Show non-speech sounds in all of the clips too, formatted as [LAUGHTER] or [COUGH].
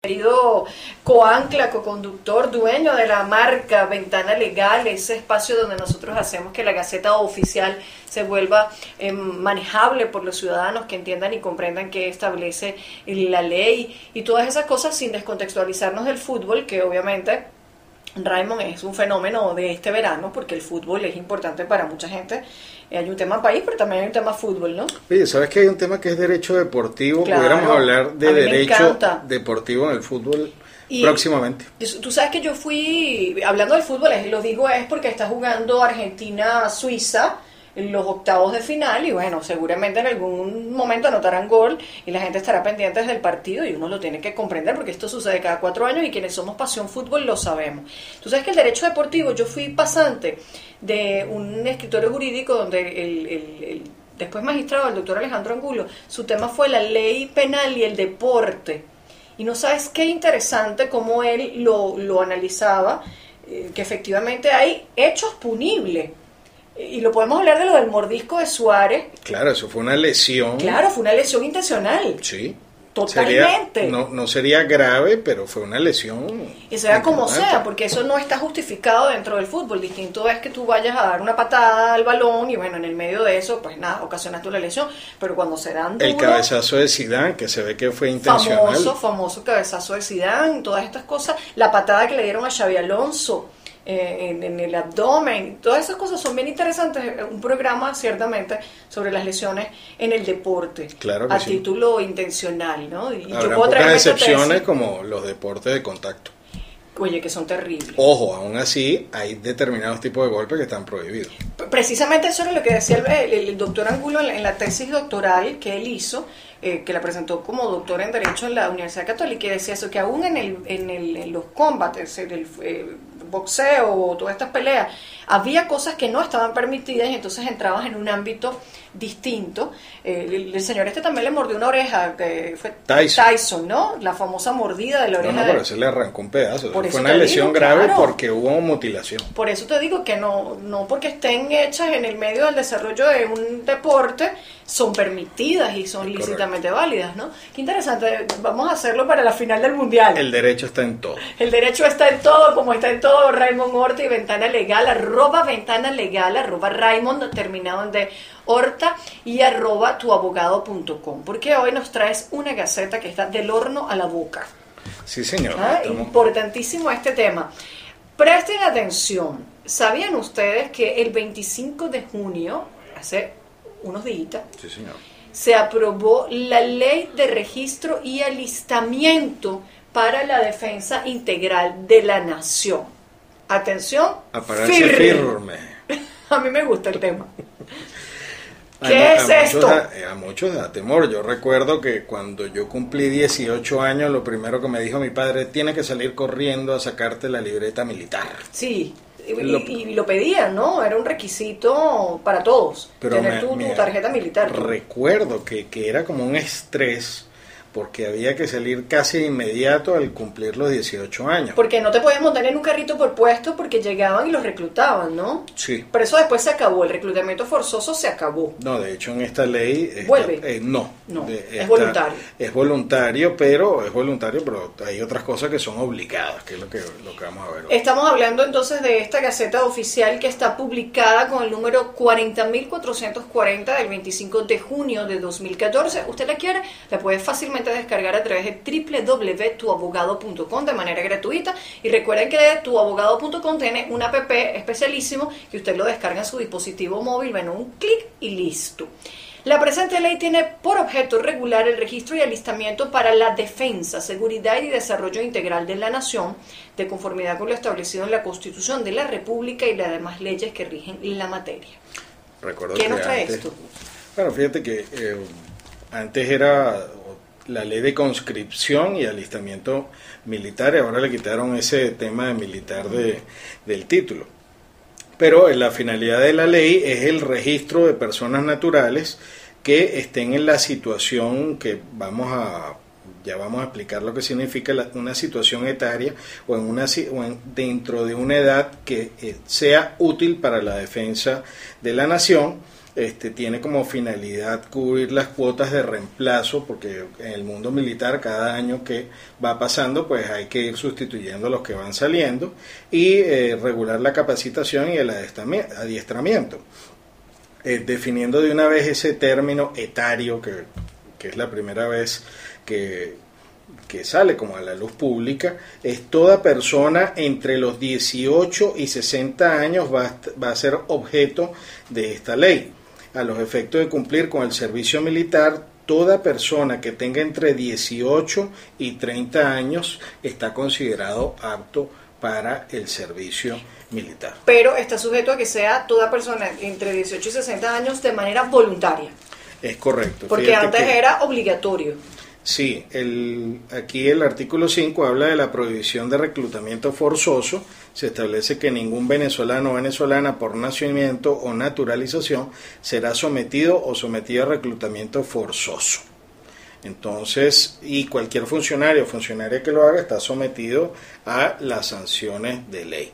querido coancla, co-conductor, dueño de la marca Ventana Legal, ese espacio donde nosotros hacemos que la Gaceta Oficial se vuelva eh, manejable por los ciudadanos que entiendan y comprendan qué establece la ley y todas esas cosas sin descontextualizarnos del fútbol, que obviamente Raymond es un fenómeno de este verano porque el fútbol es importante para mucha gente. Hay un tema país, pero también hay un tema fútbol, ¿no? Oye, ¿sabes que hay un tema que es derecho deportivo? Claro, Pudiéramos hablar de derecho deportivo en el fútbol Y- próximamente. Tú sabes que yo fui, hablando del fútbol, lo digo es porque está jugando Argentina-Suiza en los octavos de final y bueno, seguramente en algún momento anotarán gol y la gente estará pendiente del partido y uno lo tiene que comprender porque esto sucede cada cuatro años y quienes somos pasión fútbol lo sabemos. Tú sabes que el derecho deportivo, yo fui pasante de un escritorio jurídico donde el, el- el después magistrado, el doctor Alejandro Angulo, su tema fue la ley penal y el deporte. Y no sabes qué interesante cómo él lo, lo analizaba, eh, que efectivamente hay hechos punibles. Y lo podemos hablar de lo del mordisco de Suárez. Claro, eso fue una lesión. Claro, fue una lesión intencional. Sí. Totalmente. Sería- no, no sería grave, pero fue una lesión. Y sea como sea, porque eso no está justificado dentro del fútbol. Distinto es que tú vayas a dar una patada al balón y bueno, en el medio de eso, pues nada, ocasionaste una lesión. Pero cuando se dan El cabezazo de Zidane, que se ve que fue intencional. famoso, famoso cabezazo de Zidane, todas estas cosas, la patada que le dieron a Xavi Alonso eh, en, en el abdomen, todas esas cosas son bien interesantes. Eh, Un programa ciertamente sobre las lesiones en el deporte, Claro que a sí. título intencional, ¿no? Y Habrá puedo traer pocas excepciones como los deportes de contacto. oye, que son terribles. Ojo, aún así hay determinados tipos de golpes que están prohibidos. Precisamente eso era lo que decía el, el- el doctor Angulo en la, en la tesis doctoral que él hizo, eh, que la presentó como doctor en Derecho en la Universidad Católica, y decía eso, que aún en, el, en, el- en los combates, en el eh, boxeo o todas estas peleas, había cosas que no estaban permitidas y entonces entrabas en un ámbito distinto. Eh, el, señor este también le mordió una oreja, que fue Tyson. ¿no? La famosa mordida de la No, oreja. no, de- pero se le arrancó un pedazo. Por fue una lesión digo, grave claro. porque hubo mutilación. Por eso te digo que no, no porque estén hechas en el medio del desarrollo de un deporte, son permitidas y son lícitamente válidas, ¿no? Qué interesante, vamos a hacerlo para la final del Mundial. El derecho está en todo. El derecho está en todo, como está en todo Raymond Horta y Ventana Legal, arroba Ventana Legal, arroba Raymond, terminado en de Horta y arroba tuabogado.com, porque hoy nos traes una gaceta que está del horno a la boca. Sí, señor. Ah, Importantísimo este tema. Presten atención. ¿Sabían ustedes que el 25 de junio, hace unos días, Sí, señor. se aprobó la ley de registro y alistamiento para la defensa integral de la nación? Atención, A pararse firme. [LAUGHS] A mí me gusta el tema. [LAUGHS] A- ¿Qué a es muchos esto? da- a muchos da temor. Yo recuerdo que cuando yo cumplí 18 años, lo primero que me dijo mi padre, tiene que salir corriendo a sacarte la libreta militar. Sí, y Lo- y- lo pedían, ¿no? Era un requisito para todos, Pero tener me- tu, tu tarjeta militar. Recuerdo que, que era como un estrés porque había que salir casi de inmediato al cumplir los 18 años. Porque no te podías montar en un carrito por puesto porque llegaban y los reclutaban, ¿no? Sí. Pero eso después se acabó, el reclutamiento forzoso se acabó. No, de hecho en esta ley está- ¿Vuelve? eh, no, No, De- es voluntario. Es voluntario, pero es voluntario, pero hay otras cosas que son obligadas, que es lo que lo que vamos a ver. hoy. Estamos hablando entonces de esta Gaceta Oficial que está publicada con el número 40.440 del 25 de junio de 2014. Usted la quiere, la puede fácilmente descargar a través de www.tuabogado.com de manera gratuita. Y recuerden que tuabogado.com tiene un app especialísimo que usted lo descarga en su dispositivo móvil, ven un clic y listo. La presente ley tiene por objeto regular el registro y alistamiento para la defensa, seguridad y desarrollo integral de la nación, de conformidad con lo establecido en la Constitución de la República y las demás leyes que rigen la materia. Recuerdo ¿Qué que nos trae antes- esto? Bueno, fíjate que eh, antes era la ley de conscripción y alistamiento militar, y ahora le quitaron ese tema de militar de, del título. Pero eh, la finalidad de la ley es el registro de personas naturales que estén en la situación que vamos a ya vamos a explicar lo que significa una situación etaria o en una o en- dentro de una edad que eh, sea útil para la defensa de la nación este, tiene como finalidad cubrir las cuotas de reemplazo, porque en el mundo militar cada año que va pasando, pues hay que ir sustituyendo los que van saliendo y eh, regular la capacitación y el adiestramiento. Eh, definiendo de una vez ese término etario, que, que es la primera vez que, que sale como a la luz pública, es toda persona entre los 18 y 60 años va, va a ser objeto de esta ley a los efectos de cumplir con el servicio militar, toda persona que tenga entre 18 y 30 años está considerado apto para el servicio militar. Pero está sujeto a que sea toda persona entre 18 y 60 años de manera voluntaria. Es correcto. Porque antes era obligatorio. Sí, el, aquí el artículo 5 habla de la prohibición de reclutamiento forzoso. Se establece que ningún venezolano o venezolana por nacimiento o naturalización será sometido o sometida a reclutamiento forzoso. Entonces, y cualquier funcionario o funcionaria que lo haga está sometido a las sanciones de ley.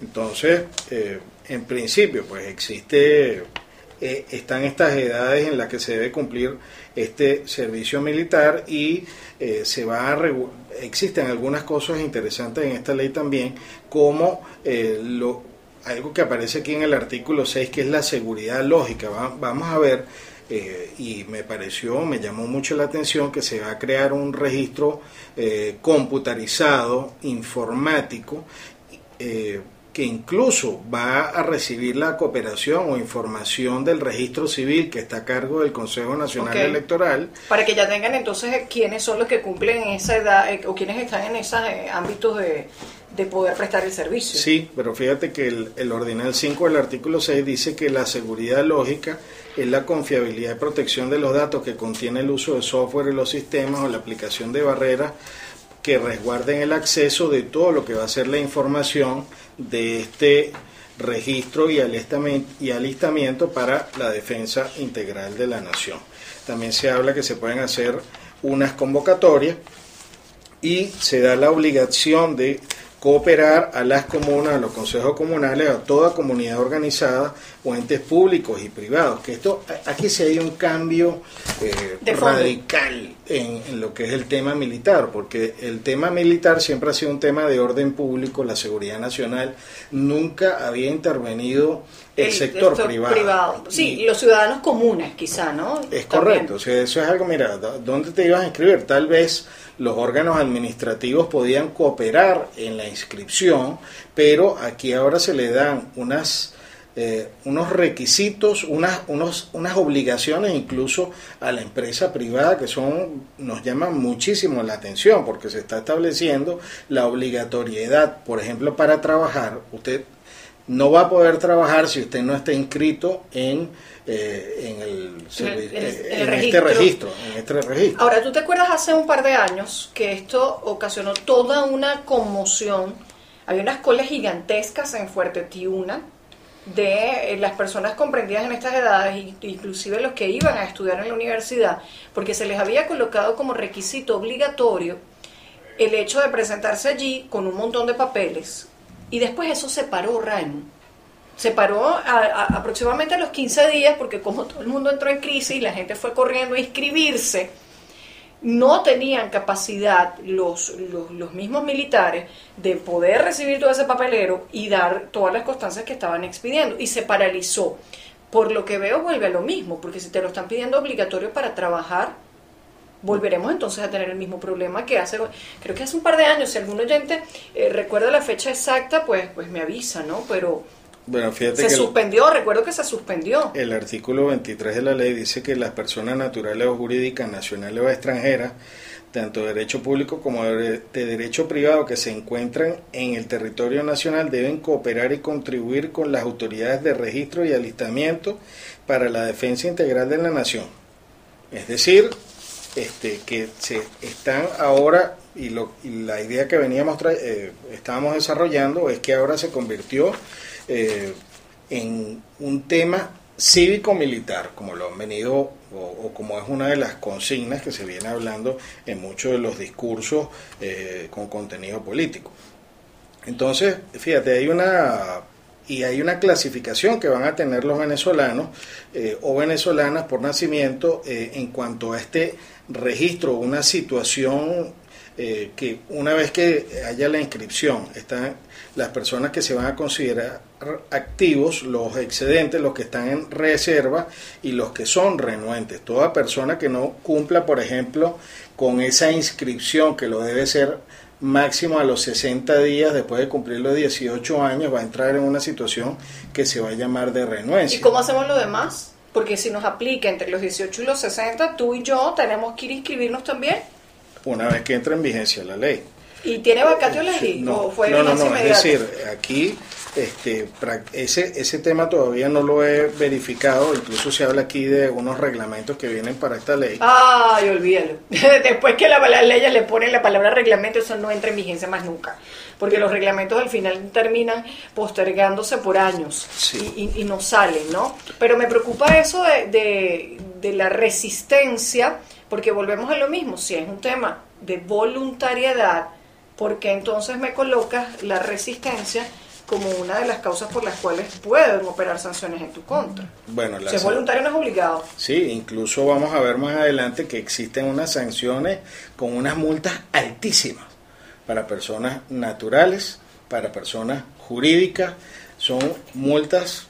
Entonces, eh, en principio, pues existe eh, están estas edades en las que se debe cumplir este servicio militar y eh, se va a existen algunas cosas interesantes en esta ley también como eh, lo, algo que aparece aquí en el artículo 6 que es la seguridad lógica. Vamos a ver y me pareció me llamó mucho la atención que se va a crear un registro computarizado informático que incluso va a recibir la cooperación o información del registro civil que está a cargo del Consejo Nacional Electoral. Para que ya tengan entonces quiénes son los que cumplen esa edad eh, o quiénes están en esos eh, ámbitos de, poder prestar el servicio. Sí, pero fíjate que el, el Ordinal 5 del artículo 6 dice que la seguridad lógica es la confiabilidad y protección de los datos que contiene el uso de software y los sistemas o la aplicación de barreras que resguarden el acceso de todo lo que va a ser la información de este registro y alistamiento para la defensa integral de la nación. También se habla que se pueden hacer unas convocatorias y se da la obligación de cooperar a las comunas, a los consejos comunales, a toda comunidad organizada o entes públicos y privados. Que esto, aquí sí hay un cambio eh, radical en, lo que es el tema militar, porque el tema militar siempre ha sido un tema de orden público, la seguridad nacional, nunca había intervenido el, sector, privado. Sí, y los ciudadanos comunes quizá, ¿no? Es correcto, o sea, eso es algo, mira, ¿dónde te ibas a inscribir? Tal vez los órganos administrativos podían cooperar en la inscripción, pero aquí ahora se le dan unas eh, unos requisitos, unas, unos, unas obligaciones incluso a la empresa privada que son, nos llaman muchísimo la atención porque se está estableciendo la obligatoriedad, por ejemplo, para trabajar, usted no va a poder trabajar si usted no está inscrito en, eh, en, el, este registro, en este registro. Ahora, ¿tú te acuerdas hace un par de años que esto ocasionó toda una conmoción? Había unas colas gigantescas en Fuerte Tiuna de eh, las personas comprendidas en estas edades, inclusive los que iban a estudiar en la universidad, porque se les había colocado como requisito obligatorio el hecho de presentarse allí con un montón de papeles y después eso se paró, Raymond. Se paró aproximadamente a los 15 días porque como todo el mundo entró en crisis y la gente fue corriendo a inscribirse, no tenían capacidad los, los, mismos militares de poder recibir todo ese papelero y dar todas las constancias que estaban expidiendo. Y se paralizó. Por lo que veo vuelve a lo mismo, porque si te lo están pidiendo obligatorio para trabajar, volveremos entonces a tener el mismo problema que hace, creo que hace un par de años, si algún oyente eh, recuerda la fecha exacta, pues, pues me avisa, ¿no? Pero bueno, fíjate se suspendió, recuerdo que se suspendió. El artículo 23 de la ley dice que las personas naturales o jurídicas, nacionales o extranjeras, tanto de derecho público como de derecho privado que se encuentran en el territorio nacional deben cooperar y contribuir con las autoridades de registro y alistamiento para la defensa integral de la nación. Es decir, este, que se están ahora, y, lo, la idea que veníamos eh, estábamos desarrollando es que ahora se convirtió eh, en un tema cívico-militar, como lo han venido, o, como es una de las consignas que se viene hablando en muchos de los discursos eh, con contenido político. Entonces, fíjate, hay una y hay una clasificación que van a tener los venezolanos eh, o venezolanas por nacimiento en cuanto a este registro, una situación eh, que una vez que haya la inscripción, están las personas que se van a considerar activos, los excedentes, los que están en reserva y los que son renuentes. Toda persona que no cumpla, por ejemplo, con esa inscripción que lo debe ser máximo a los 60 días después de cumplir los 18 años va a entrar en una situación que se va a llamar de renuencia. ¿Y cómo hacemos lo demás? Porque si nos aplica entre los 18 y los 60, tú y yo tenemos que ir a inscribirnos también. Una vez que entra en vigencia la ley. ¿Y tiene vacatio la ley? No, no, no, no, es decir, aquí este, ese, ese tema todavía no lo he verificado, incluso se habla aquí de unos reglamentos que vienen para esta ley. Ay, olvídalo. [LAUGHS] Después que la, las leyes le ponen la palabra reglamento, eso no entra en vigencia más nunca, porque los reglamentos al final terminan postergándose por años y, no salen, ¿no? Pero me preocupa eso de, de, de la resistencia, porque volvemos a lo mismo, si es un tema de voluntariedad, porque entonces me colocas la resistencia como una de las causas por las cuales pueden operar sanciones en tu contra. Bueno, si es voluntario no es obligado. Sí, incluso vamos a ver más adelante que existen unas sanciones con unas multas altísimas para personas naturales, para personas jurídicas, son multas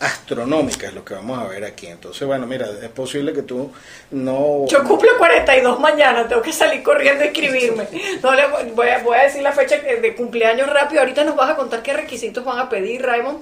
astronómicas lo que vamos a ver aquí. Entonces, bueno, mira, es posible que tú no... Yo cumplo 42 mañana, tengo que salir corriendo a escribirme. No le voy, a, voy a decir la fecha de cumpleaños rápido. Ahorita nos vas a contar qué requisitos van a pedir, Raymond.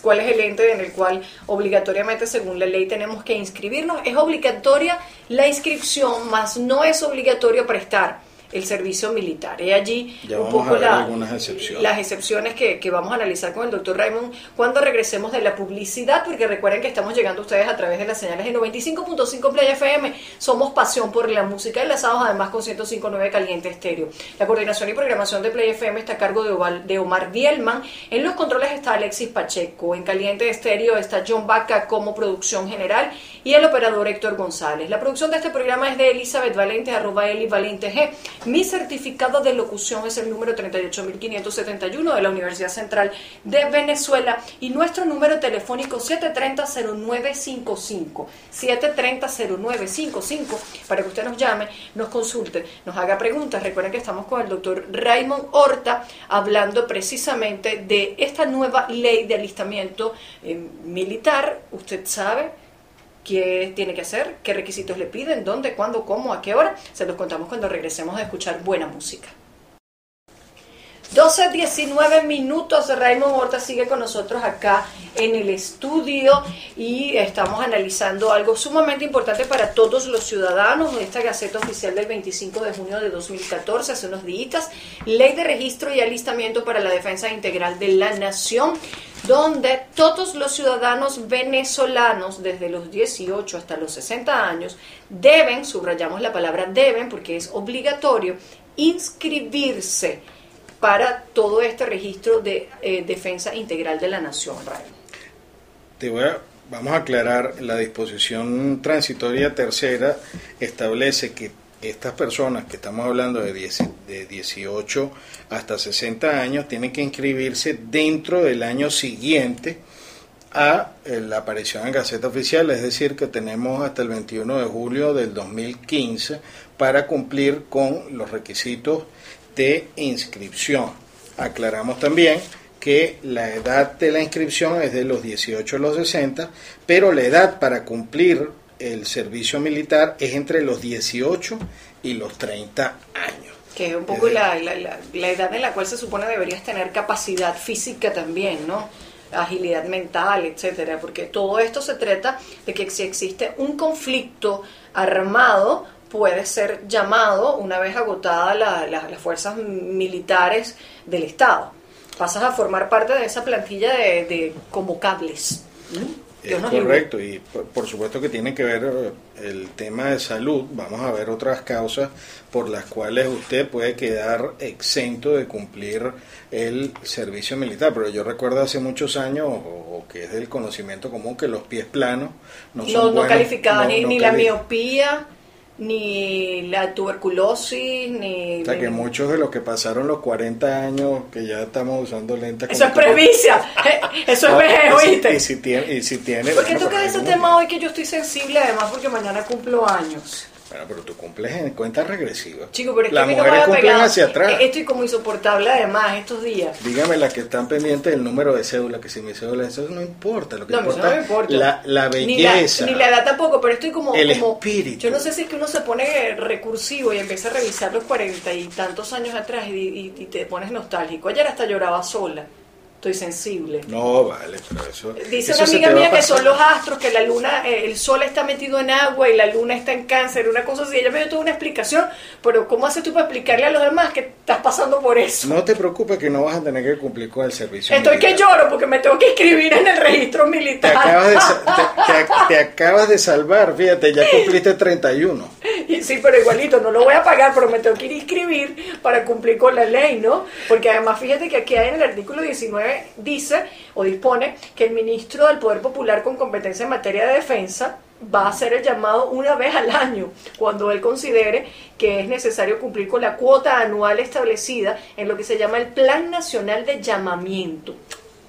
¿Cuál es el ente en el cual obligatoriamente, según la ley, tenemos que inscribirnos? Es obligatoria la inscripción, más no es obligatorio prestar el servicio militar. Y allí un poco las excepciones que, que, vamos a analizar con el doctor Raymond cuando regresemos de la publicidad, porque recuerden que estamos llegando a ustedes a través de las señales de 95.5 Play FM. Somos pasión por la música, enlazados además con 105.9 Caliente Estéreo. La coordinación y programación de Play FM está a cargo de, Omar Dielman. En los controles está Alexis Pacheco. En Caliente Estéreo está John Baca como producción general y el operador Héctor González. La producción de este programa es de Elizabeth Valente, arroba Eli Valente G. Mi certificado de locución es el número 38571 de la Universidad Central de Venezuela y nuestro número telefónico 730-0955. 730-0955 para que usted nos llame, nos consulte, nos haga preguntas. Recuerden que estamos con el doctor Raymond Horta hablando precisamente de esta nueva ley de alistamiento eh, militar. Usted sabe qué tiene que hacer, qué requisitos le piden, dónde, cuándo, cómo, a qué hora. Se los contamos cuando regresemos a escuchar buena música. 12, 19 minutos. Raymond Horta sigue con nosotros acá en el estudio y estamos analizando algo sumamente importante para todos los ciudadanos. Esta Gaceta Oficial del 25 de junio de 2014, hace unos días, Ley de Registro y Alistamiento para la Defensa Integral de la Nación donde todos los ciudadanos venezolanos desde los 18 hasta los 60 años deben, subrayamos la palabra deben porque es obligatorio, inscribirse para todo este registro de eh, defensa integral de la nación, Te voy a, vamos a aclarar, la disposición transitoria tercera establece que estas personas que estamos hablando de, de 18 hasta 60 años tienen que inscribirse dentro del año siguiente a eh, la aparición en Gaceta Oficial, es decir, que tenemos hasta el 21 de julio del 2015 para cumplir con los requisitos de inscripción. Aclaramos también que la edad de la inscripción es de los 18 a los 60, pero la edad para cumplir el servicio militar es entre los 18 y los 30 años. Que es un poco la, la, la, edad en la cual se supone deberías tener capacidad física también, ¿no? agilidad mental, etcétera, porque todo esto se trata de que si existe un conflicto armado, puede ser llamado una vez agotada las fuerzas militares del Estado. Pasas a formar parte de esa plantilla de, de convocables. Es correcto, y por, supuesto que tiene que ver eh, el tema de salud. Vamos a ver otras causas por las cuales usted puede quedar exento de cumplir el servicio militar. Pero yo recuerdo hace muchos años, o, que es del conocimiento común, que los pies planos no, son no, no calificaban ni, ni la miopía ni la tuberculosis, ni... O sea, que muchos de los que pasaron los 40 años, que ya estamos usando lentes... Eso es previcia, eso es vejez, ¿oíste? Y si tiene... Y si tiene ¿Por qué toca ese tema hoy que yo estoy sensible, además porque mañana cumplo años? Bueno, pero tú cumples en cuenta regresiva. Chico, pero es que Las mujeres cumplen hacia atrás. Eh, Estoy como insoportable además estos días. Dígame las que están pendientes del número de cédula, que si mi cédula, eso no importa. Lo que No, importa no me importa. La, la Ni la, belleza. ni la edad tampoco, pero estoy como, El como- espíritu. Yo no sé si es que uno se pone recursivo y empieza a revisar los cuarenta y tantos años atrás y, y- y te pones nostálgico. Ayer hasta lloraba sola. Estoy sensible. No, vale, pero eso. Dice eso una amiga te mía que son los astros, que la luna, eh, el sol está metido en agua y la luna está en cáncer, una cosa así. Ella me dio toda una explicación, pero ¿cómo haces tú para explicarle a los demás que estás pasando por eso? No te preocupes que no vas a tener que cumplir con el servicio. Estoy que lloro porque me tengo que inscribir en el registro Te militar. acabas, de, te, [LAUGHS] te- te acabas de salvar, fíjate, ya cumpliste 31. Y sí, pero igualito, no lo voy a pagar, pero me tengo que ir a inscribir para cumplir con la ley, ¿no? Porque además, fíjate que aquí en el artículo 19 dice o dispone que el ministro del Poder Popular con competencia en materia de defensa va a hacer el llamado una vez al año, cuando él considere que es necesario cumplir con la cuota anual establecida en lo que se llama el Plan Nacional de Llamamiento.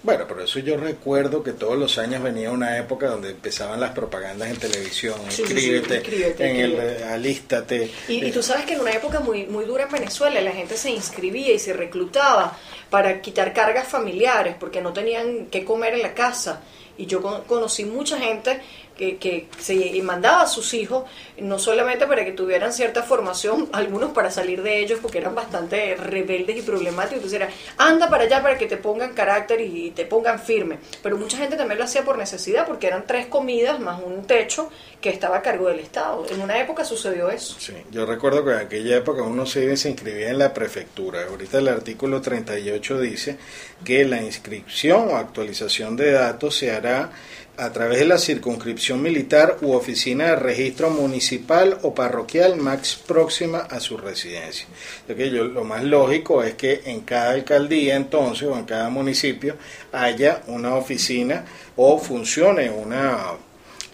Bueno, por eso yo recuerdo que todos los años venía una época donde empezaban las propagandas en televisión, Sí, sí, sí, inscríbete, en el inscríbete. eh, alístate. Y, y Eh, tú sabes que en una época muy, muy dura en Venezuela la gente se inscribía y se reclutaba para quitar cargas familiares porque no tenían que comer en la casa. Y yo con- conocí mucha gente que, que se mandaba a sus hijos, no solamente para que tuvieran cierta formación, algunos para salir de ellos porque eran bastante rebeldes y problemáticos. Entonces era, anda para allá para que te pongan carácter y te pongan firme. Pero mucha gente también lo hacía por necesidad porque eran tres comidas más un techo que estaba a cargo del Estado. En una época sucedió eso. Sí, yo recuerdo que en aquella época uno se iba y se inscribía en la prefectura. Ahorita el artículo 38 dice que la inscripción o actualización de datos se hará a través de la circunscripción militar u oficina de registro municipal o parroquial más próxima a su residencia. Lo más lógico es que en cada alcaldía entonces o en cada municipio haya una oficina o funcione una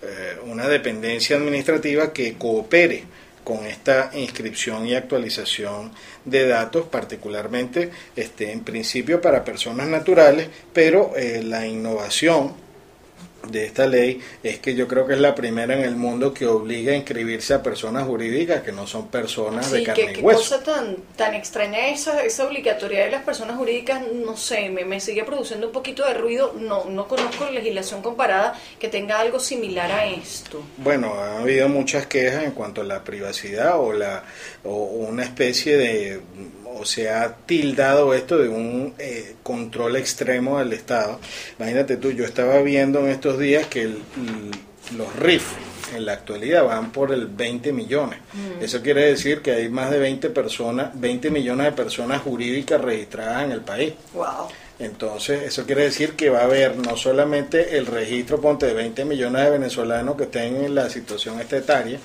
eh, una dependencia administrativa que coopere con esta inscripción y actualización de datos, particularmente este, en principio para personas naturales, pero eh, la innovación de esta ley es que yo creo que es la primera en el mundo que obliga a inscribirse a personas jurídicas que no son personas de carne qué, y qué hueso. cosa tan, tan extraña esa, esa obligatoriedad de las personas jurídicas, no sé, me, me sigue produciendo un poquito de ruido, no, no conozco legislación comparada que tenga algo similar a esto. Bueno, ha habido muchas quejas en cuanto a la privacidad o la o una especie de o se ha tildado esto de un eh, control extremo del Estado. Imagínate tú, yo estaba viendo en estos días que el- los RIF en la actualidad van por el 20 millones. Eso quiere decir que hay más de 20 personas, 20 millones de personas jurídicas registradas en el país. Wow. Entonces, eso quiere decir que va a haber no solamente el registro, ponte, de 20 millones de venezolanos que estén en la situación estetaria,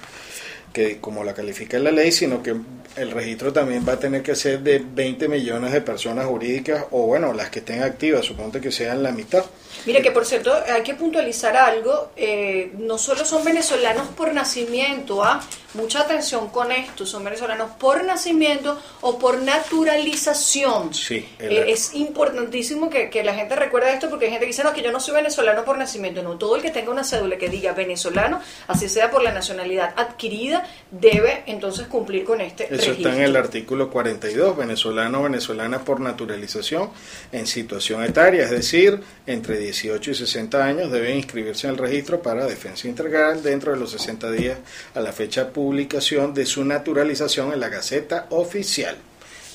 que como la califica la ley, sino que el registro también va a tener que ser de 20 millones de personas jurídicas, o bueno, las que estén activas, suponte que sean la mitad. Mire que por cierto hay que puntualizar algo, eh, no solo son venezolanos por nacimiento, ¿ah? mucha atención con esto, son venezolanos por nacimiento o por naturalización. Sí, Eh, es importantísimo que, que la gente recuerde esto porque hay gente que dice, no, que yo no soy venezolano por nacimiento, no, todo el que tenga una cédula que diga venezolano, así sea por la nacionalidad adquirida, debe entonces cumplir con este Eso está en el artículo 42, venezolano o venezolana por naturalización en situación etaria, es decir, entre 18 y 60 años deben inscribirse en el registro para defensa integral dentro de los 60 días a la fecha de publicación de su naturalización en la Gaceta Oficial.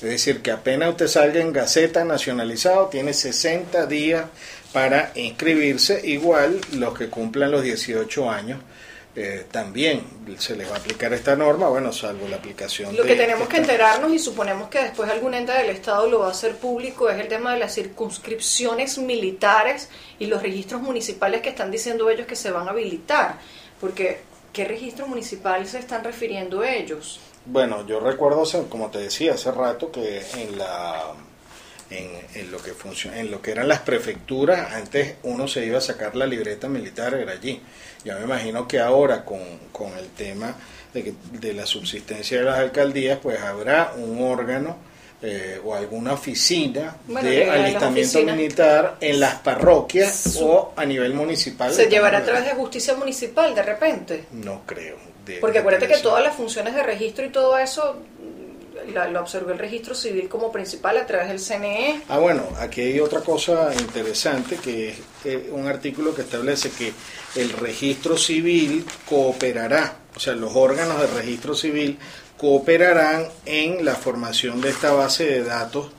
Es decir, que apenas usted salga en Gaceta nacionalizado, tiene 60 días para inscribirse, igual los que cumplan los 18 años. Eh, también se les va a aplicar esta norma, bueno, salvo la aplicación Lo de que tenemos que enterarnos y suponemos que después algún ente del Estado lo va a hacer público es el tema de las circunscripciones militares y los registros municipales que están diciendo ellos que se van a habilitar. Porque, ¿qué registro municipal se están refiriendo ellos? Bueno, yo recuerdo, como te decía hace rato, que en la en, lo que funciona, en lo que eran las prefecturas, antes uno se iba a sacar la libreta militar, era allí. Ya me imagino que ahora con, con el tema de, de la subsistencia de las alcaldías, pues habrá un órgano eh, o alguna oficina de alistamiento militar en las parroquias o a nivel municipal. ¿Se llevará a través de justicia municipal de repente? No creo. Porque acuérdate que todas las funciones de registro y todo eso lo absorbió el registro civil como principal a través del CNE. Ah, bueno, aquí hay otra cosa interesante que es un artículo que establece que el registro civil cooperará, o sea, los órganos de registro civil cooperarán en la formación de esta base de datos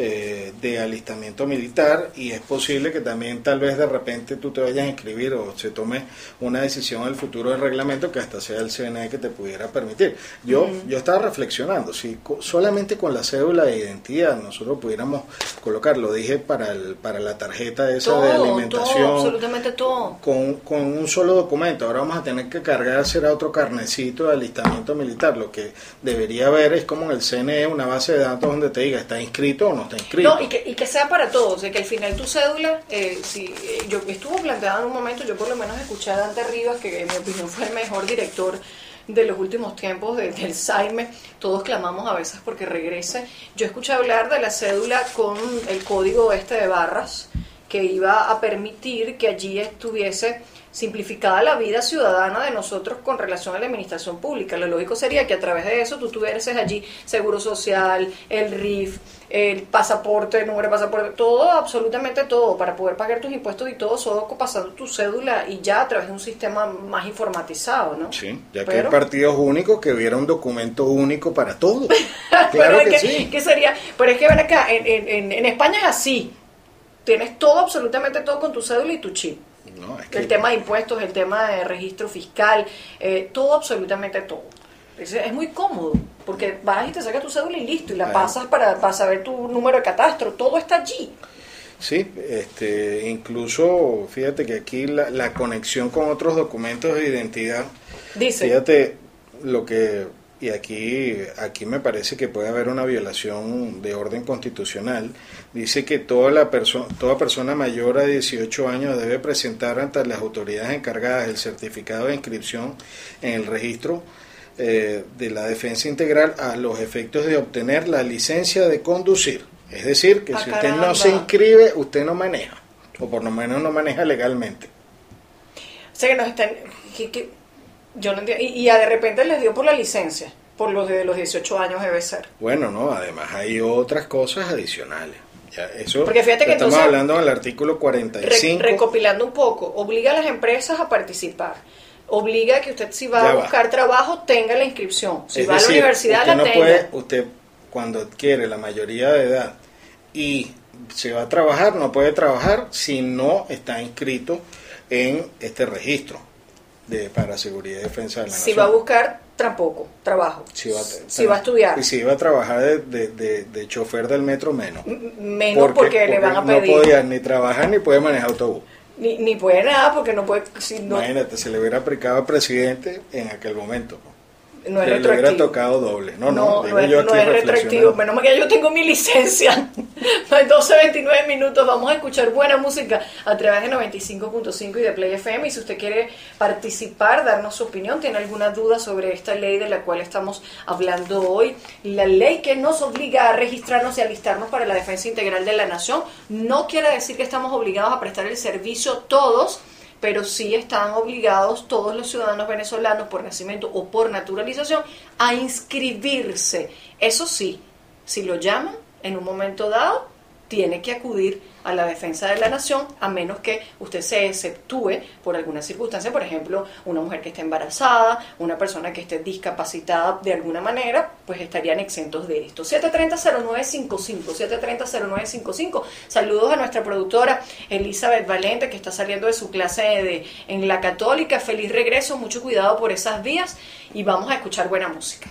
eh, de alistamiento militar y es posible que también tal vez de repente tú te vayas a inscribir o se tome una decisión en el futuro del reglamento que hasta sea el CNE que te pudiera permitir. Yo, yo estaba reflexionando, si solamente con la cédula de identidad nosotros pudiéramos colocar, lo dije para, el, para la tarjeta esa de alimentación, absolutamente todo. Con, con un solo documento, ahora vamos a tener que cargar será otro carnecito de alistamiento militar, lo que debería haber es como en el CNE una base de datos donde te diga está inscrito o no no, y que, y que sea para todos, de que al final tu cédula, eh, si eh, yo estuvo planteado en un momento, yo por lo menos escuché a Dante Rivas, que en mi opinión fue el mejor director de los últimos tiempos del Saime, todos clamamos a veces porque regrese. Yo escuché hablar de la cédula con el código este de barras, que iba a permitir que allí estuviese simplificada la vida ciudadana de nosotros con relación a la administración pública. Lo lógico sería que a través de eso tú tuvieras allí seguro social, el RIF, el pasaporte, el número de pasaporte, todo, absolutamente todo, para poder pagar tus impuestos y todo, solo pasando tu cédula y ya a través de un sistema más informatizado, ¿no? Sí, ya que hay partidos únicos que hubiera un documento único para todo. [LAUGHS] claro que, sí. ¿Qué sería? Pero es que ven acá, en, en, en España es así. Tienes todo, absolutamente todo con tu cédula y tu chip. El tema de impuestos, el tema de registro fiscal, eh, todo, absolutamente todo. Es, es, muy cómodo, porque vas y te sacas tu cédula y listo, y la pasas para, para saber tu número de catastro, todo está allí. Sí, este, incluso fíjate que aquí la, la conexión con otros documentos de identidad, Dice. fíjate lo que y aquí, aquí me parece que puede haber una violación de orden constitucional. Dice que toda, la persona toda persona mayor a 18 años debe presentar ante las autoridades encargadas el certificado de inscripción en el registro eh, de la defensa integral a los efectos de obtener la licencia de conducir. Es decir, que ah, si usted no se inscribe, usted no maneja, o por lo menos no maneja legalmente. O sea que nos están... Que, yo no entiendo. Y, de repente les dio por la licencia, por los de los 18 años debe ser. Bueno, no, además hay otras cosas adicionales. Ya, eso Porque fíjate que estamos hablando en el artículo 45. recopilando un poco, obliga a las empresas a participar. Obliga a que usted si va a buscar trabajo tenga la inscripción. Si va a la universidad la no tenga. Puede, usted cuando adquiere la mayoría de edad y se va a trabajar, no puede trabajar si no está inscrito en este registro de, para seguridad y defensa de la nación. Si va a buscar, tampoco, trabajo. Si va, si va a estudiar. Y si va a trabajar de, de, de, chofer del metro, menos. menos porque, le van a pedir. No podía ni trabajar ni puede manejar autobús. Ni, ni puede nada porque no puede... Si no... Imagínate, se le hubiera aplicado al presidente en aquel momento no es retroactivo. Le hubiera tocado doble. No, no, no, es, no es retroactivo. Menos mal que yo tengo mi licencia. [LAUGHS] 12, 29 minutos. Vamos a escuchar buena música a través de 95.5 y de Play FM. Y si usted quiere participar, darnos su opinión, tiene alguna duda sobre esta ley de la cual estamos hablando hoy, la ley que nos obliga a registrarnos y alistarnos para la defensa integral de la nación, no quiere decir que estamos obligados a prestar el servicio todos pero sí están obligados todos los ciudadanos venezolanos por nacimiento o por naturalización a inscribirse. Eso sí, si lo llaman en un momento dado, tiene que acudir a la defensa de la nación, a menos que usted se exceptúe por alguna circunstancia, por ejemplo, una mujer que esté embarazada, una persona que esté discapacitada de alguna manera, pues estarían exentos de esto. 730-0955, 730-0955. Saludos a nuestra productora Elizabeth Valente, que está saliendo de su clase de, en la Católica. Feliz regreso, mucho cuidado por esas vías y vamos a escuchar buena música.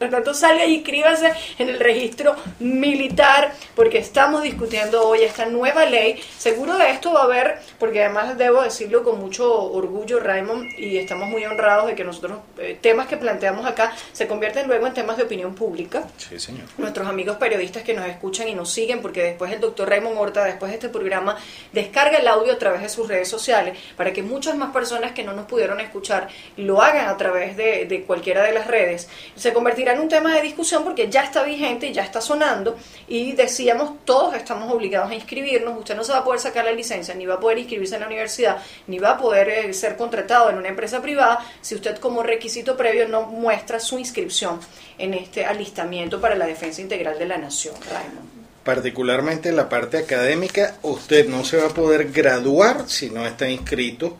Por tanto, salga y inscríbase en el registro militar porque estamos discutiendo hoy esta nueva ley. Seguro de esto va a haber, porque además debo decirlo con mucho orgullo, Raymond, y estamos muy honrados de que nosotros, eh, temas que planteamos acá, se convierten luego en temas de opinión pública. Sí, señor. Nuestros amigos periodistas que nos escuchan y nos siguen, porque después el doctor Raymond Horta, después de este programa, descarga el audio a través de sus redes sociales para que muchas más personas que no nos pudieron escuchar lo hagan a través de, de cualquiera de las redes. Se convertirá en un tema de discusión porque ya está vigente y ya está sonando y decíamos todos estamos obligados a inscribirnos, usted no se va a poder sacar la licencia, ni va a poder inscribirse en la universidad, ni va a poder eh, ser contratado en una empresa privada si usted como requisito previo no muestra su inscripción en este alistamiento para la defensa integral de la nación. Raymond. Particularmente en la parte académica, usted no se va a poder graduar si no está inscrito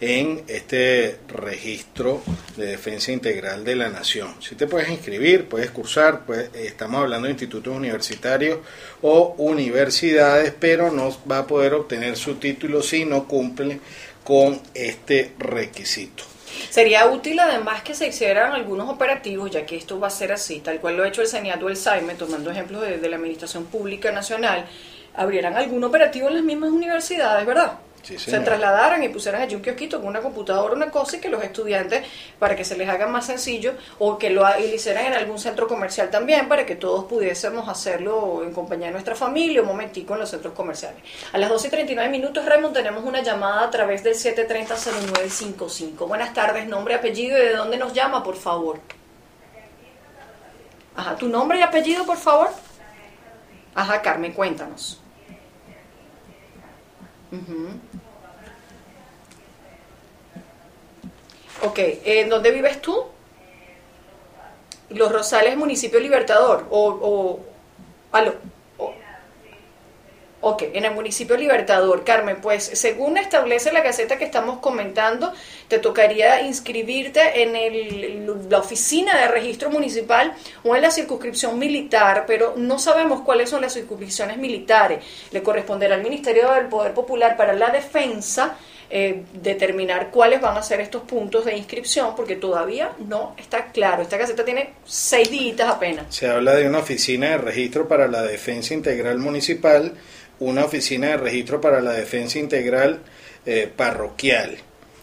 en este registro de defensa integral de la nación. Si te puedes inscribir, puedes cursar, pues, estamos hablando de institutos universitarios o universidades, pero no va a poder obtener su título si no cumple con este requisito. Sería útil además que se hicieran algunos operativos, ya que esto va a ser así, tal cual lo ha hecho el CENIAT o el SAIME, tomando ejemplos de, de la Administración Pública Nacional, abrieran algún operativo en las mismas universidades, ¿verdad? Sí, se trasladaran y pusieran allí un kiosquito con una computadora, una cosa, y que los estudiantes, para que se les haga más sencillo, o que lo hicieran en algún centro comercial también, para que todos pudiésemos hacerlo en compañía de nuestra familia, un momentico en los centros comerciales. A las 12 y 39 minutos, Raymond, tenemos una llamada a través del 730-0955. Buenas tardes, nombre, apellido y de dónde nos llama, por favor. Ajá, tu nombre y apellido, por favor. Ajá, Carmen, cuéntanos. Ujú. Ok, ¿en dónde vives tú? Los Rosales, municipio Libertador. O, o, aló, ok, en el municipio Libertador. Carmen, pues según establece la gaceta que estamos comentando, te tocaría inscribirte en el- la oficina de registro municipal o en la circunscripción militar, pero no sabemos cuáles son las circunscripciones militares. Le corresponderá al Ministerio del Poder Popular para la Defensa eh, determinar cuáles van a ser estos puntos de inscripción, porque todavía no está claro. Esta caseta tiene seis dígitos apenas. Se habla de una oficina de registro para la defensa integral municipal, una oficina de registro para la defensa integral eh, parroquial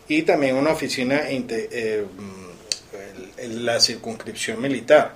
y también una oficina eh, mm, la circunscripción militar.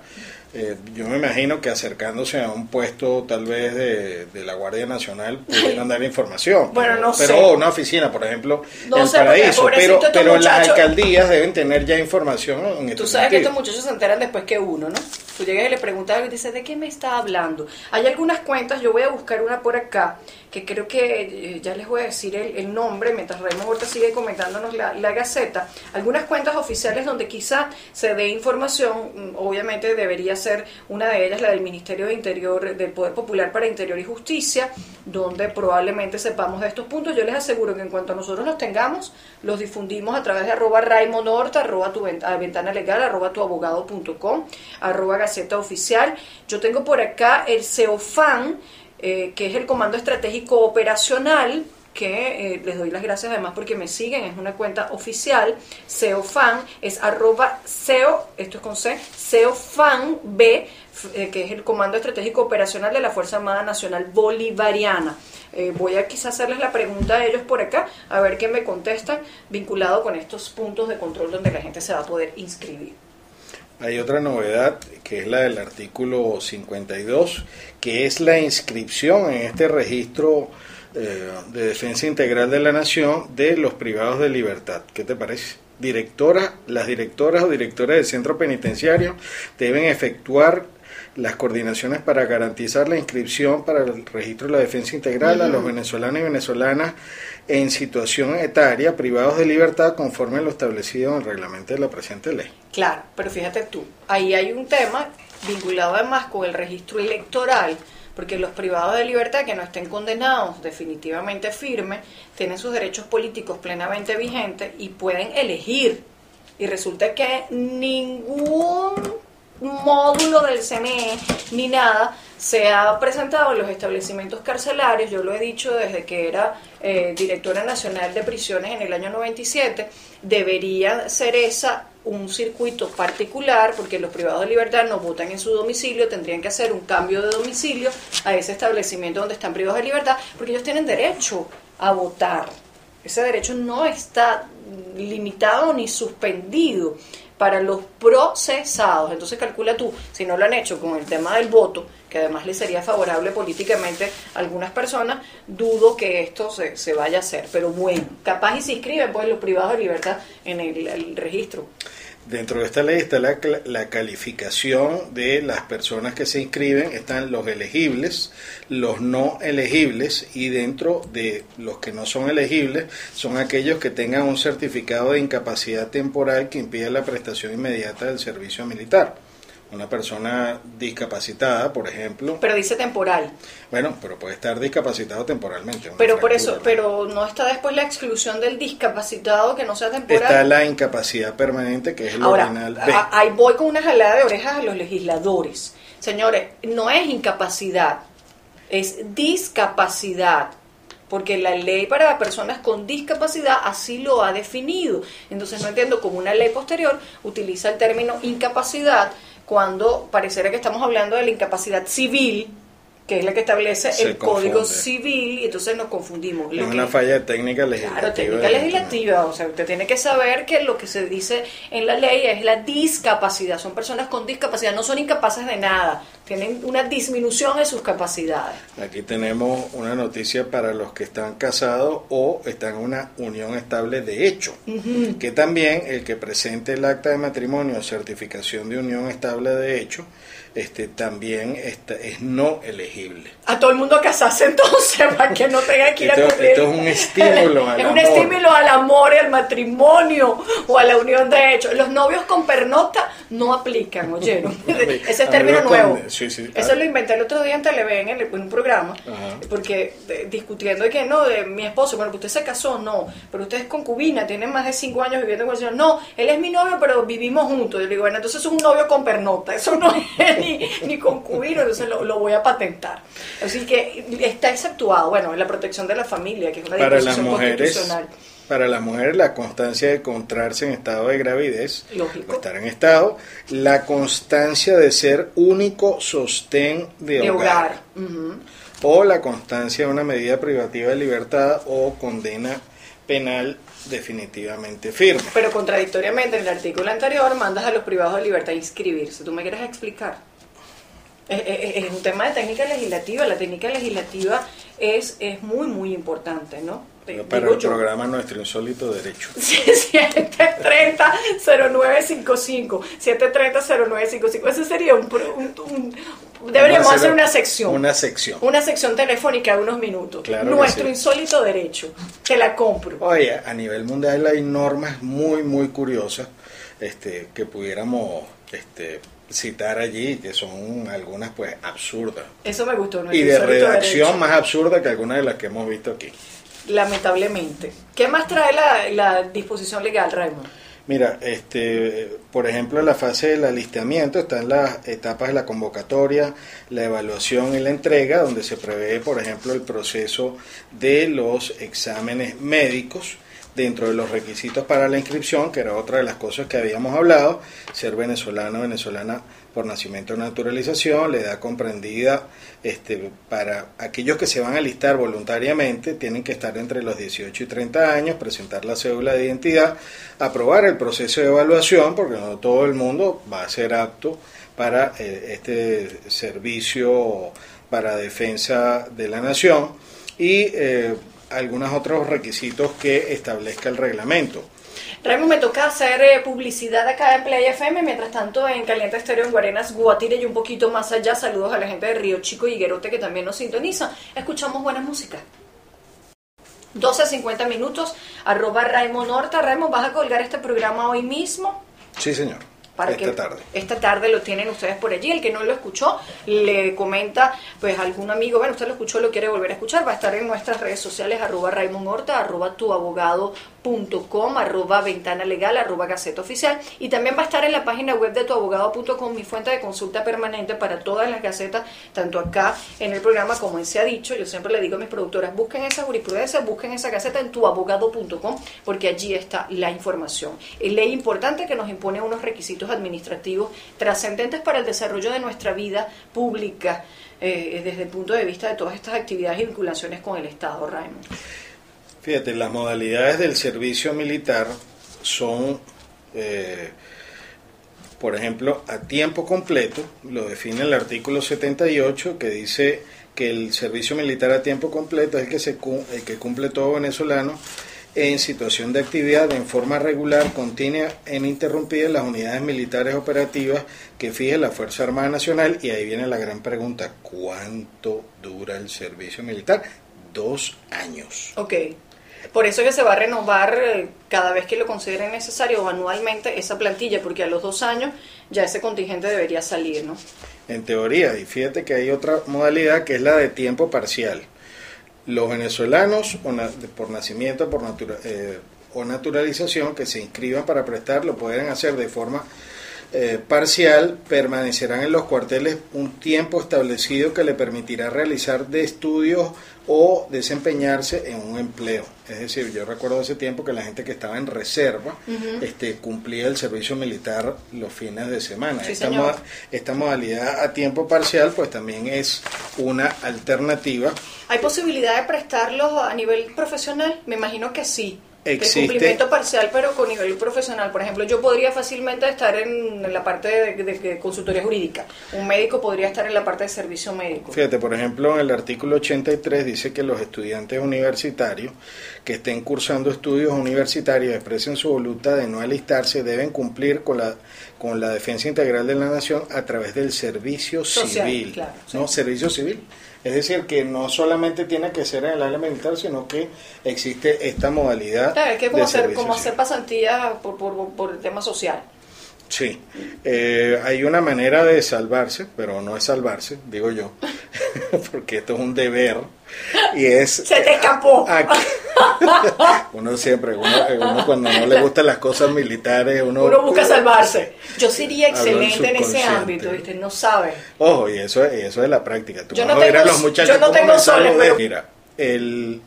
Eh, yo me imagino que acercándose a un puesto tal vez de, de la Guardia Nacional pudieran dar información. Bueno, pero, no sé. pero una oficina, por ejemplo, No en el paraíso. Pero, pero las alcaldías deben tener ya información en este Tú sabes que estos muchachos se enteran después que uno, ¿no? Tú llegas y le preguntas algo y dices, ¿de qué me está hablando? Hay algunas cuentas, yo voy a buscar una por acá, que creo que eh, ya les voy a decir el, el nombre, mientras Raymond Horta sigue comentándonos la, la gaceta. Algunas cuentas oficiales donde quizá se dé información, mm, obviamente debería ser una de ellas la del Ministerio de Interior, del Poder Popular para Interior y Justicia, donde probablemente sepamos de estos puntos. Yo les aseguro que en cuanto nosotros los tengamos, los difundimos a través de arroba Raymond Horta, arroba tu a ventana legal, arroba tuabogado.com, arroba Gaceta Oficial. Yo tengo por acá el CEOFAN, eh, que es el Comando Estratégico Operacional, que eh, les doy las gracias además porque me siguen, es una cuenta oficial, CEOFAN, es arroba CEO, esto es con C, CEOFAN B, f- eh, que es el Comando Estratégico Operacional de la Fuerza Armada Nacional Bolivariana. Eh, voy a quizás hacerles la pregunta a ellos por acá, a ver qué me contestan, vinculado con estos puntos de control donde la gente se va a poder inscribir. Hay otra novedad que es la del artículo 52, que es la inscripción en este registro eh, de defensa integral de la nación de los privados de libertad. ¿Qué te parece? Directora, las directoras o directores del centro penitenciario deben efectuar las coordinaciones para garantizar la inscripción para el registro de la defensa integral a los venezolanos y venezolanas en situación etaria privados de libertad conforme a lo establecido en el reglamento de la presente ley. Claro, pero fíjate tú, ahí hay un tema vinculado además con el registro electoral, porque los privados de libertad que no estén condenados definitivamente firmes tienen sus derechos políticos plenamente vigentes y pueden elegir. Y resulta que ningún módulo del CNE ni nada se ha presentado en los establecimientos carcelarios, yo lo he dicho desde que era eh, directora nacional de prisiones en el año 97, debería ser esa un circuito particular, porque los privados de libertad no votan en su domicilio, tendrían que hacer un cambio de domicilio a ese establecimiento donde están privados de libertad, porque ellos tienen derecho a votar. Ese derecho no está limitado ni suspendido para los procesados. Entonces calcula tú, si no lo han hecho con el tema del voto, que además le sería favorable políticamente a algunas personas, dudo que esto se, se vaya a hacer. Pero bueno, capaz y se inscriben pues los privados de libertad en el, registro. Dentro de esta ley está la, la, calificación de las personas que se inscriben, están los elegibles, los no elegibles y dentro de los que no son elegibles son aquellos que tengan un certificado de incapacidad temporal que impide la prestación inmediata del servicio militar una persona discapacitada, por ejemplo. Pero dice temporal. Bueno, pero puede estar discapacitado temporalmente. Pero por eso, pero no está después la exclusión del discapacitado que no sea temporal. Está la incapacidad permanente, que es el Ahora, Ahí voy con una jalada de orejas a los legisladores. Señores, no es incapacidad, es discapacidad porque la ley para personas con discapacidad así lo ha definido. Entonces no entiendo cómo una ley posterior utiliza el término incapacidad cuando pareciera que estamos hablando de la incapacidad civil, que es la que establece el Código Civil, y entonces nos confundimos. Es una falla técnica legislativa. Claro, técnica legislativa. O sea, usted tiene que saber que lo que se dice en la ley es la discapacidad. Son personas con discapacidad, no son incapaces de nada. Tienen una disminución en sus capacidades. Aquí tenemos una noticia para los que están casados o están en una unión estable de hecho. Que también el que presente el acta de matrimonio o certificación de unión estable de hecho este, también está, es no elegible. A todo el mundo a casarse [LAUGHS] entonces, para que no tenga que ir esto, a cumplir. Esto es un estímulo [LAUGHS] al Es amor. un estímulo al amor y al matrimonio o a la unión de hecho. Los novios con pernocta no aplican, oyeron. [LAUGHS] Ese es término nuevo. con- sí, sí, Eso lo inventé el otro día en Televen, en, el- en un programa, Ajá. porque de- discutiendo de que no, de mi esposo, bueno, usted se casó, no, pero usted es concubina, tiene más de cinco años viviendo con el señor, no, él es mi novio, pero vivimos juntos. Yo le digo, bueno, entonces es un novio con pernocta, [LAUGHS] eso no es ni, ni concubino, entonces lo, lo voy a patentar. Así que está exceptuado, bueno, en la protección de la familia, que es una Para las disposición mujeres, constitucional. Para las mujeres la constancia de encontrarse en estado de gravidez Lógico. o estar en estado, la constancia de ser único sostén de, De hogar, o la constancia de una medida privativa de libertad o condena penal definitivamente firme. Pero contradictoriamente, en el artículo anterior mandas a los privados de libertad a inscribirse. ¿Tú me quieres explicar? Es, es- es un tema de técnica legislativa. La técnica legislativa es, es muy, muy importante, ¿no? Te Para el yo. programa Nuestro Insólito Derecho. 730-0955. 730-0955. Ese sería un, un- un- Deberíamos hacer una sección. Una sección. Una sección telefónica de unos minutos. Claro Nuestro sí. insólito derecho. Te la compro. Oye, a nivel mundial hay normas muy, muy curiosas este, que pudiéramos este, citar allí, que son algunas pues absurdas. Eso me gustó. Y de redacción derecho. más absurda que algunas de las que hemos visto aquí. Lamentablemente. ¿Qué más trae la, disposición legal, Raymond? Mira, este, por ejemplo, en la fase del alistamiento están las etapas de la convocatoria, la evaluación y la entrega, donde se prevé, por ejemplo, el proceso de los exámenes médicos dentro de los requisitos para la inscripción, que era otra de las cosas que habíamos hablado, ser venezolano venezolana por nacimiento o naturalización, la edad comprendida este, para aquellos que se van a alistar voluntariamente, tienen que estar entre los 18 y 30 años, presentar la cédula de identidad, aprobar el proceso de evaluación, porque no todo el mundo va a ser apto para eh, este servicio para defensa de la nación y eh, algunos otros requisitos que establezca el reglamento. Raymond, me toca hacer eh, publicidad acá en Play FM, mientras tanto en Caliente Estéreo en Guarenas, Guatire y un poquito más allá. Saludos a la gente de Río Chico y Higuerote que también nos sintoniza. Escuchamos buena música. 12 a 50 minutos, arroba Raymond Horta. Raymond, ¿vas a colgar este programa hoy mismo? Sí, señor. para esta que tarde. esta tarde lo tienen ustedes por allí. El que no lo escuchó, le comenta, pues algún amigo, bueno, usted lo escuchó, lo quiere volver a escuchar, va a estar en nuestras redes sociales, arroba Raymond Horta, arroba tuabogado.com, arroba ventana legal, arroba gaceta oficial, y también va a estar en la página web de tuabogado.com, mi fuente de consulta permanente para todas las gacetas, tanto acá en el programa como en Se ha dicho, yo siempre le digo a mis productoras, busquen esa jurisprudencia, busquen esa gaceta en tuabogado.com, porque allí está la información. Es ley importante que nos impone unos requisitos administrativos trascendentes para el desarrollo de nuestra vida pública eh, desde el punto de vista de todas estas actividades y vinculaciones con el Estado, Raymond. Fíjate, las modalidades del servicio militar son, eh, por ejemplo, a tiempo completo, lo define el artículo 78, que dice que el servicio militar a tiempo completo es el que, se, el que cumple todo venezolano en situación de actividad en forma regular, continua e ininterrumpida las unidades militares operativas que fije la Fuerza Armada Nacional. Y ahí viene la gran pregunta, ¿cuánto dura el servicio militar? Dos años. Ok. Por eso es que se va a renovar eh, cada vez que lo consideren necesario o anualmente esa plantilla, porque a los dos años ya ese contingente debería salir, ¿no? En teoría, y fíjate que hay otra modalidad que es la de tiempo parcial. Los venezolanos por nacimiento por natura- eh, o naturalización que se inscriban para prestar lo pueden hacer de forma eh, parcial, permanecerán en los cuarteles un tiempo establecido que le permitirá realizar de estudios o desempeñarse en un empleo. Es decir, yo recuerdo ese tiempo que la gente que estaba en reserva este, cumplía el servicio militar los fines de semana. Sí, esta, esta modalidad a tiempo parcial pues también es una alternativa. ¿Hay posibilidad de prestarlos a nivel profesional? Me imagino que sí. Existe- El cumplimiento parcial, pero con nivel profesional. Por ejemplo, yo podría fácilmente estar en la parte de, de- de consultoría jurídica. Un médico podría estar en la parte de servicio médico. Fíjate, por ejemplo, en el artículo 83 dice que los estudiantes universitarios que estén cursando estudios universitarios expresen su voluntad de no alistarse deben cumplir con la con la defensa integral de la nación a través del servicio Social, civil, claro, sí. no servicio civil. Es decir, que no solamente tiene que ser en el área militar, sino que existe esta modalidad Claro, es que es como de hacer, como hacer pasantía por, por, por el tema social. Sí, Eh, hay una manera de salvarse, pero no es salvarse, digo yo, [LAUGHS] porque esto es un deber y es... Se te escapó. [LAUGHS] Uno siempre, uno, uno cuando no le gustan las cosas militares, uno... Uno busca salvarse. Yo sería excelente en ese ámbito, ¿viste? No sabe. Ojo, y eso, es- y eso es la práctica. Tú Yo vas no a ver a tengo- los muchachos yo no tengo soles, pero- Mira, el...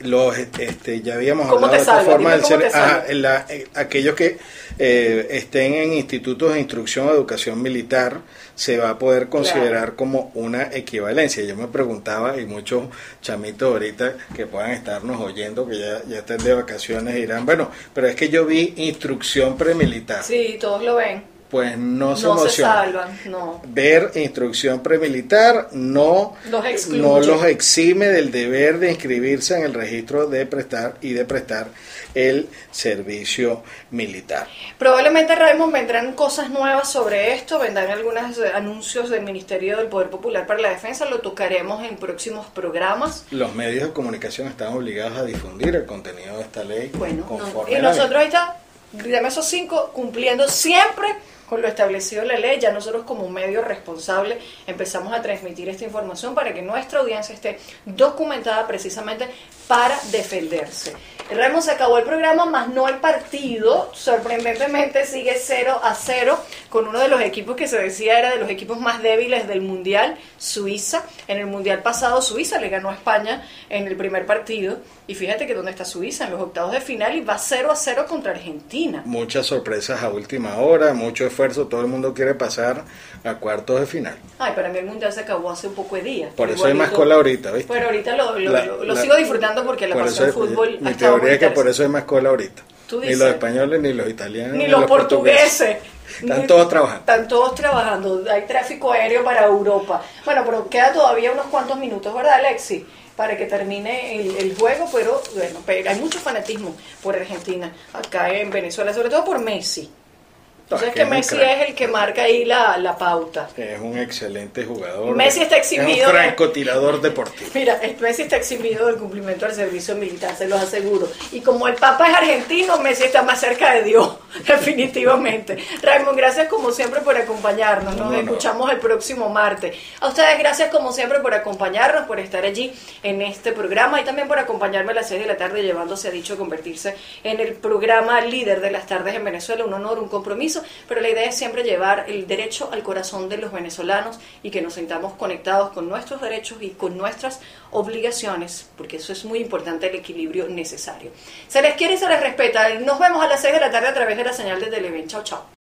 Los, este, ya habíamos ¿Cómo hablado de esta forma del ser- ajá, la- eh, aquellos que eh, estén en institutos de instrucción o educación militar se va a poder considerar como una equivalencia. Yo me preguntaba, y muchos chamitos ahorita que puedan estarnos oyendo, que ya, ya estén de vacaciones, dirán, bueno, pero es que yo vi instrucción premilitar. Sí, todos lo ven. Pues no se No se emocionen. salvan, no. Ver instrucción premilitar no Los no los exime del deber de inscribirse en el registro de prestar y de prestar el servicio militar. Probablemente, Raymond, vendrán cosas nuevas sobre esto, vendrán algunos anuncios del Ministerio del Poder Popular para la Defensa, lo tocaremos en próximos programas. Los medios de comunicación están obligados a difundir el contenido de esta ley Bueno, no, conforme y nosotros ahí está, esos cinco, cumpliendo siempre con lo establecido en la ley. Ya nosotros como medio responsable empezamos a transmitir esta información para que nuestra audiencia esté documentada precisamente para defenderse. Raymond se acabó el programa, más no el partido. Sorprendentemente sigue 0 a 0 con uno de los equipos que se decía era de los equipos más débiles del Mundial, Suiza. En el Mundial pasado Suiza le ganó a España en el primer partido. Y fíjate que dónde está Suiza, en los octavos de final y va 0 a 0 contra Argentina. Muchas sorpresas a última hora, mucho esfuerzo, todo el mundo quiere pasar a cuartos de final. Ay, para mí el Mundial se acabó hace un poco de días. Por eso hay más cola ahorita, ¿viste? Pero ahorita lo, lo- La- lo- lo la- sigo disfrutando porque la Por pasión es- fútbol Mi teoría es que por eso hay más cola ahorita. Tú Ni dices. los españoles, ni los italianos, Ni los portugueses. Están Ni- todos trabajando. Están todos trabajando. Hay tráfico aéreo para Europa. Bueno, pero queda todavía unos cuantos minutos, ¿verdad, Alexi? Para que termine el, el juego, pero bueno, pero hay mucho fanatismo por Argentina, acá en Venezuela, sobre todo por Messi. Entonces es que es Messi es el que marca ahí la, la pauta. Es un excelente jugador. Messi está Es exhibido un francotirador [LAUGHS] deportivo. Mira, Messi está eximido del cumplimiento del servicio militar, se los aseguro. Y como el Papa es argentino, Messi está más cerca de Dios. [LAUGHS] definitivamente. Raymond, gracias como siempre por acompañarnos. Nos No, no. escuchamos el próximo martes. A ustedes, gracias como siempre por acompañarnos, por estar allí en este programa y también por acompañarme a las 6 de la tarde llevándose a dicho convertirse en el programa líder de las tardes en Venezuela. Un honor, un compromiso, pero la idea es siempre llevar el derecho al corazón de los venezolanos y que nos sintamos conectados con nuestros derechos y con nuestras obligaciones, porque eso es muy importante, el equilibrio necesario. Se les quiere y se les respeta. Nos vemos a las 6 de la tarde a través de la señal de Televen. Chao, chao.